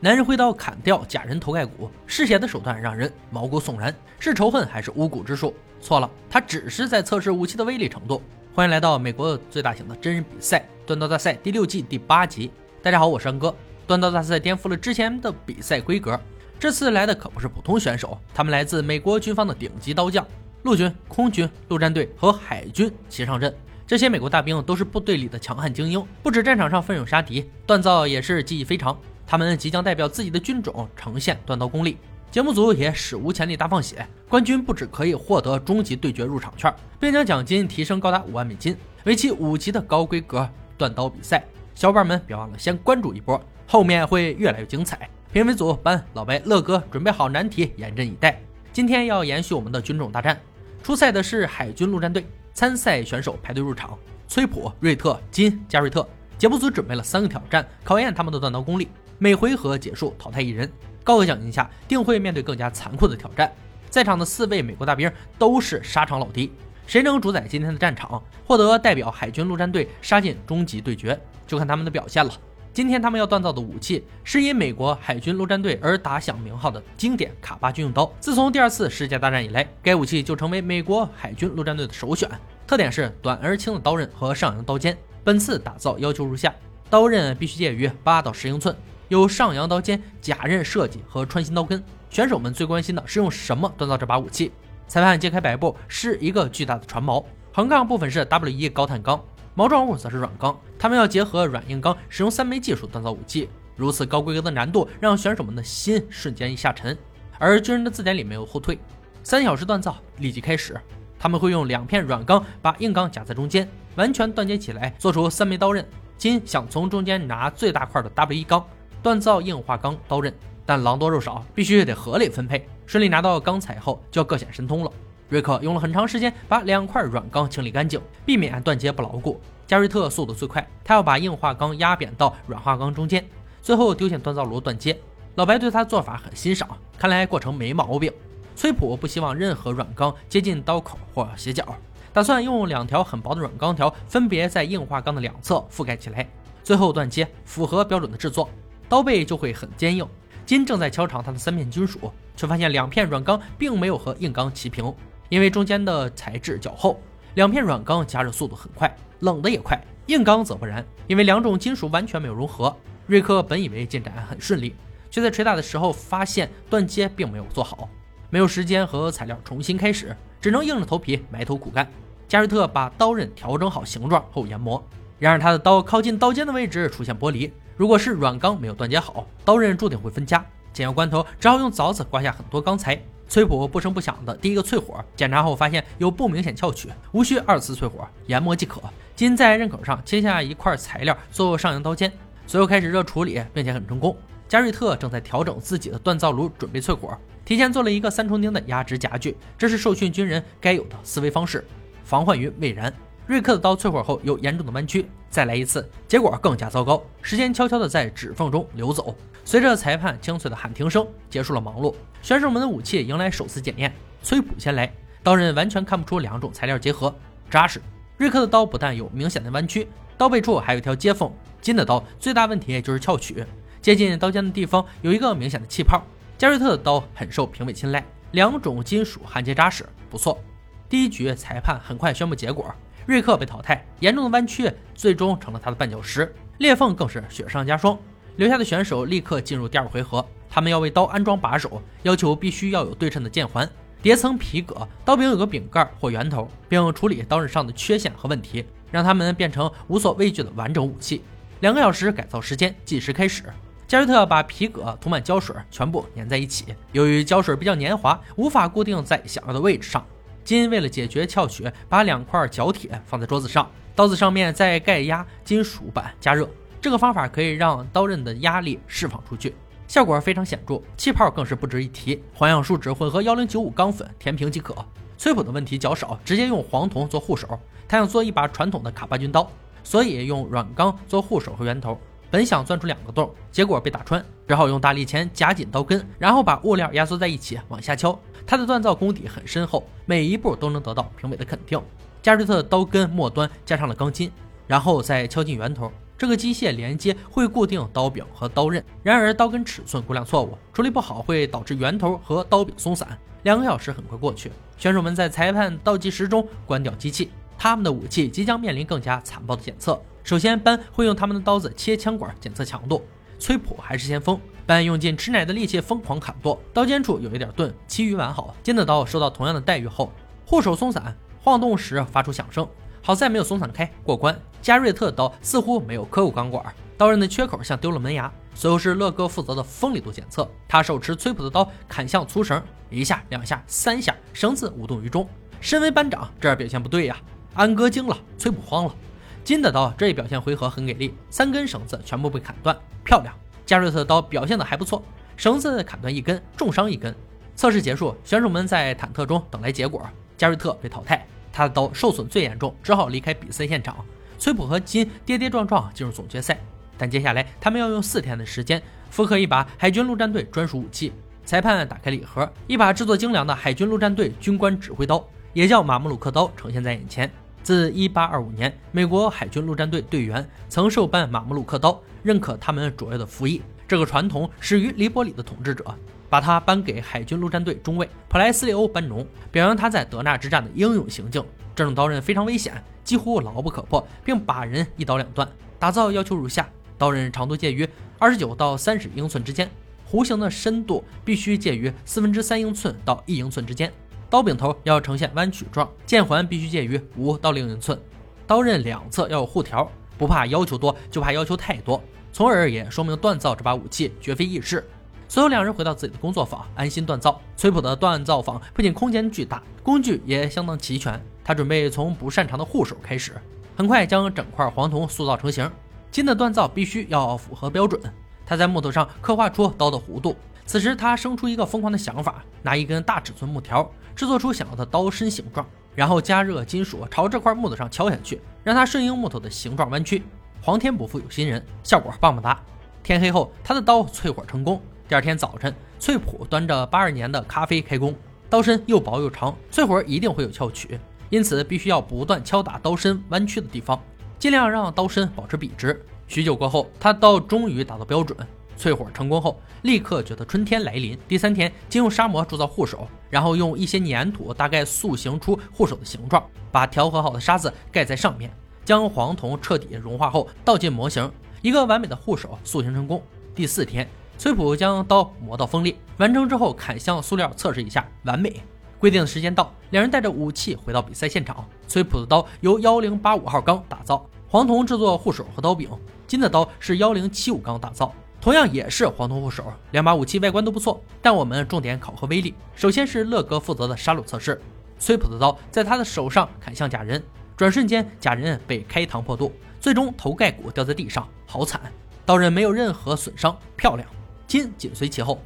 男人挥刀砍掉假人头盖骨，嗜血的手段让人毛骨悚然，是仇恨还是巫蛊之术？错了，他只是在测试武器的威力程度。欢迎来到美国最大型的真人比赛——断刀大赛第六季第八集。大家好，我是安哥。断刀大赛颠覆了之前的比赛规格，这次来的可不是普通选手，他们来自美国军方的顶级刀匠，陆军、空军、陆战队和海军齐上阵。这些美国大兵都是部队里的强悍精英，不止战场上奋勇杀敌，锻造也是技艺非常。他们即将代表自己的军种呈现断刀功力。节目组也史无前例大放血，冠军不止可以获得终极对决入场券，并将奖金提升高达五万美金，为期五集的高规格断刀比赛。小伙伴们别忘了先关注一波，后面会越来越精彩。评委组班老白乐哥准备好难题，严阵以待。今天要延续我们的军种大战，出赛的是海军陆战队。参赛选手排队入场，崔普、瑞特、金、加瑞特。节目组准备了三个挑战，考验他们的断刀功力。每回合结束淘汰一人，高额奖金下定会面对更加残酷的挑战。在场的四位美国大兵都是沙场老弟，谁能主宰今天的战场，获得代表海军陆战队杀进终极对决，就看他们的表现了。今天他们要锻造的武器是因美国海军陆战队而打响名号的经典卡巴军用刀。自从第二次世界大战以来，该武器就成为美国海军陆战队的首选。特点是短而轻的刀刃和上扬刀尖。本次打造要求如下：刀刃必须介于八到十英寸，有上扬刀尖、假刃设计和穿心刀根。选手们最关心的是用什么锻造这把武器。裁判揭开白布，是一个巨大的船锚，横杠部分是 W 一高碳钢。毛状物则是软钢，他们要结合软硬钢，使用三枚技术锻造武器。如此高规格的难度，让选手们的心瞬间一下沉。而军人的字典里没有后退，三小时锻造立即开始。他们会用两片软钢把硬钢夹在中间，完全断接起来，做出三枚刀刃。金想从中间拿最大块的 W 一钢锻造硬化钢刀刃，但狼多肉少，必须得合理分配。顺利拿到钢材后，就要各显神通了。瑞克用了很长时间把两块软钢清理干净，避免断接不牢固。加瑞特速度最快，他要把硬化钢压扁到软化钢中间，最后丢进锻造炉断接。老白对他做法很欣赏，看来过程没毛病。崔普不希望任何软钢接近刀口或斜角，打算用两条很薄的软钢条分别在硬化钢的两侧覆盖起来，最后断接，符合标准的制作，刀背就会很坚硬。金正在敲长他的三片金属，却发现两片软钢并没有和硬钢齐平。因为中间的材质较厚，两片软钢加热速度很快，冷的也快。硬钢则不然，因为两种金属完全没有融合。瑞克本以为进展很顺利，却在捶打的时候发现断接并没有做好，没有时间和材料重新开始，只能硬着头皮埋头苦干。加瑞特把刀刃调整好形状后研磨，然而他的刀靠近刀尖的位置出现剥离，如果是软钢没有断接好，刀刃注定会分家。紧要关头，只好用凿子刮下很多钢材。崔普不声不响的第一个淬火，检查后发现有不明显翘曲，无需二次淬火，研磨即可。金在刃口上切下一块材料做上扬刀尖，随后开始热处理，并且很成功。加瑞特正在调整自己的锻造炉，准备淬火，提前做了一个三重钉的压直夹具，这是受训军人该有的思维方式，防患于未然。瑞克的刀淬火后有严重的弯曲，再来一次，结果更加糟糕。时间悄悄地在指缝中流走，随着裁判清脆的喊停声，结束了忙碌。选手们的武器迎来首次检验。崔普先来，刀刃完全看不出两种材料结合，扎实。瑞克的刀不但有明显的弯曲，刀背处还有一条接缝。金的刀最大问题就是翘曲，接近刀尖的地方有一个明显的气泡。加瑞特的刀很受评委青睐，两种金属焊接扎实，不错。第一局裁判很快宣布结果。瑞克被淘汰，严重的弯曲最终成了他的绊脚石，裂缝更是雪上加霜。留下的选手立刻进入第二回合，他们要为刀安装把手，要求必须要有对称的键环，叠层皮革，刀柄有个柄盖或圆头，并处理刀刃上的缺陷和问题，让他们变成无所畏惧的完整武器。两个小时改造时间计时开始。加瑞特把皮革涂满胶水，全部粘在一起。由于胶水比较粘滑，无法固定在想要的位置上。金为了解决翘曲，把两块角铁放在桌子上，刀子上面再盖压金属板加热。这个方法可以让刀刃的压力释放出去，效果非常显著，气泡更是不值一提。环氧树脂混合幺零九五钢粉填平即可。崔普的问题较少，直接用黄铜做护手。他想做一把传统的卡巴军刀，所以用软钢做护手和圆头。本想钻出两个洞，结果被打穿，只好用大力钳夹紧刀根，然后把物料压缩在一起往下敲。他的锻造功底很深厚，每一步都能得到评委的肯定。加瑞特的刀根末端加上了钢筋，然后再敲进圆头，这个机械连接会固定刀柄和刀刃，然而刀根尺寸估量错误，处理不好会导致圆头和刀柄松散。两个小时很快过去，选手们在裁判倒计时中关掉机器，他们的武器即将面临更加残暴的检测。首先，班会用他们的刀子切枪管检测强度，崔普还是先锋。班用尽吃奶的力气疯狂砍剁，刀尖处有一点钝，其余完好。金的刀受到同样的待遇后，护手松散，晃动时发出响声，好在没有松散开，过关。加瑞特刀似乎没有刻入钢管，刀刃的缺口像丢了门牙。随后是乐哥负责的锋利度检测，他手持崔普的刀砍向粗绳，一下、两下、三下，绳子无动于衷。身为班长，这表现不对呀！安哥惊了，崔普慌了。金的刀这一表现回合很给力，三根绳子全部被砍断，漂亮。加瑞特的刀表现的还不错，绳子砍断一根，重伤一根。测试结束，选手们在忐忑中等来结果。加瑞特被淘汰，他的刀受损最严重，只好离开比赛现场。崔普和金跌跌撞撞进入总决赛。但接下来，他们要用四天的时间复刻一把海军陆战队专属武器。裁判打开礼盒，一把制作精良的海军陆战队军官指挥刀，也叫马穆鲁克刀，呈现在眼前。自1825年，美国海军陆战队队员曾受颁马穆鲁克刀，认可他们卓越的服役。这个传统始于黎波里的统治者，把它颁给海军陆战队中尉普莱斯利欧·班农，表扬他在德纳之战的英勇行径。这种刀刃非常危险，几乎牢不可破，并把人一刀两断。打造要求如下。刀刃长度介于二十九到三十英寸之间，弧形的深度必须介于四分之三英寸到一英寸之间。刀柄头要呈现弯曲状，剑环必须介于五到六英寸。刀刃两侧要有护条，不怕要求多，就怕要求太多，从而也说明锻造这把武器绝非易事。随后两人回到自己的。工作坊，安心锻造。崔普的。锻造坊不仅空间巨大，工具也相当齐全。他准备从不擅长的。护手开始，很快将整块黄铜塑造成型。金的。锻造必须要符合标准。他在木头上刻画出刀的。弧度。此时他生出一个疯狂的想法：拿一根大尺寸木条，制作出想要的刀身形状，然后加热金属朝这块木头上敲下去，让它顺应木头的形状弯曲。皇天不负有心人，效果棒棒哒！天黑后，他的刀淬火成功。第二天早晨，翠普端着八二年的咖啡开工，刀身又薄又长，淬火一定会有翘曲，因此必须要不断敲打刀身弯曲的地方。尽量让刀身保持笔直。许久过后，他刀终于达到标准。淬火成功后，立刻觉得春天来临。第三天，金用沙膜铸造护手，然后用一些粘土大概塑形出护手的形状，把调和好的沙子盖在上面，将黄铜彻底融化后倒进模型，一个完美的护手塑形成功。第四天，崔普将刀磨到锋利，完成之后砍向塑料测试一下，完美。规定的时间到，两人带着武器回到比赛现场。崔普的刀由幺零八五号钢打造，黄铜制作护手和刀柄；金的刀是幺零七五钢打造，同样也是黄铜护手。两把武器外观都不错，但我们重点考核威力。首先是乐哥负责的杀戮测试。崔普的刀在他的手上砍向假人，转瞬间假人被开膛破肚，最终头盖骨掉在地上，好惨！刀刃没有任何损伤，漂亮。金紧随其后。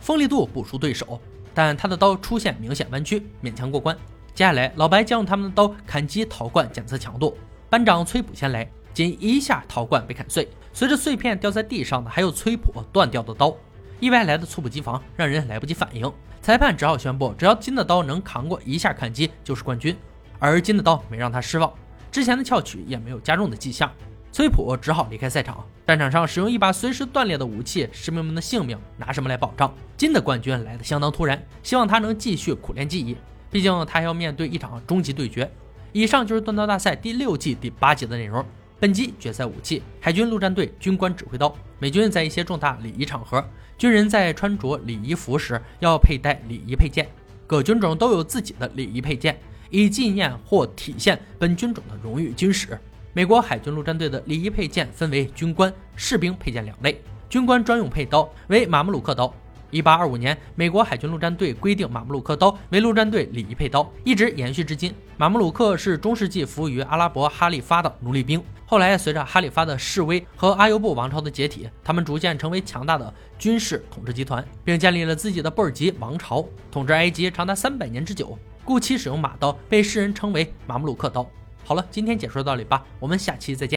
锋利度不输对手，但他的刀出现明显弯曲，勉强过关。接下来，老白将用他们的刀砍击陶罐，检测强度。班长崔普先来，仅一下，陶罐被砍碎。随着碎片掉在地上的，还有崔普断掉的刀。意外来的猝不及防，让人来不及反应。裁判只好宣布，只要金的刀能扛过一下砍击，就是冠军。而金的刀没让他失望，之前的翘曲也没有加重的迹象。崔普只好离开赛场。战场上使用一把随时断裂的武器，士兵们的性命拿什么来保障？金的冠军来的相当突然，希望他能继续苦练技艺，毕竟他要面对一场终极对决。以上就是锻刀大赛第六季第八集的内容。本集决赛武器：海军陆战队军官指挥刀。美军在一些重大礼仪场合，军人在穿着礼仪服时要佩戴礼仪配件，各军种都有自己的礼仪配件，以纪念或体现本军种的荣誉军史。美国海军陆战队的礼仪配件分为军官、士兵配件两类。军官专用配刀为马穆鲁克刀。一八二五年，美国海军陆战队规定马穆鲁克刀为陆战队礼仪配刀，一直延续至今。马穆鲁克是中世纪服务于阿拉伯哈里发的奴隶兵。后来，随着哈里发的示威和阿尤布王朝的解体，他们逐渐成为强大的军事统治集团，并建立了自己的布尔吉王朝，统治埃及长达三百年之久。故其使用马刀被世人称为马穆鲁克刀。好了，今天解说到这里吧，我们下期再见。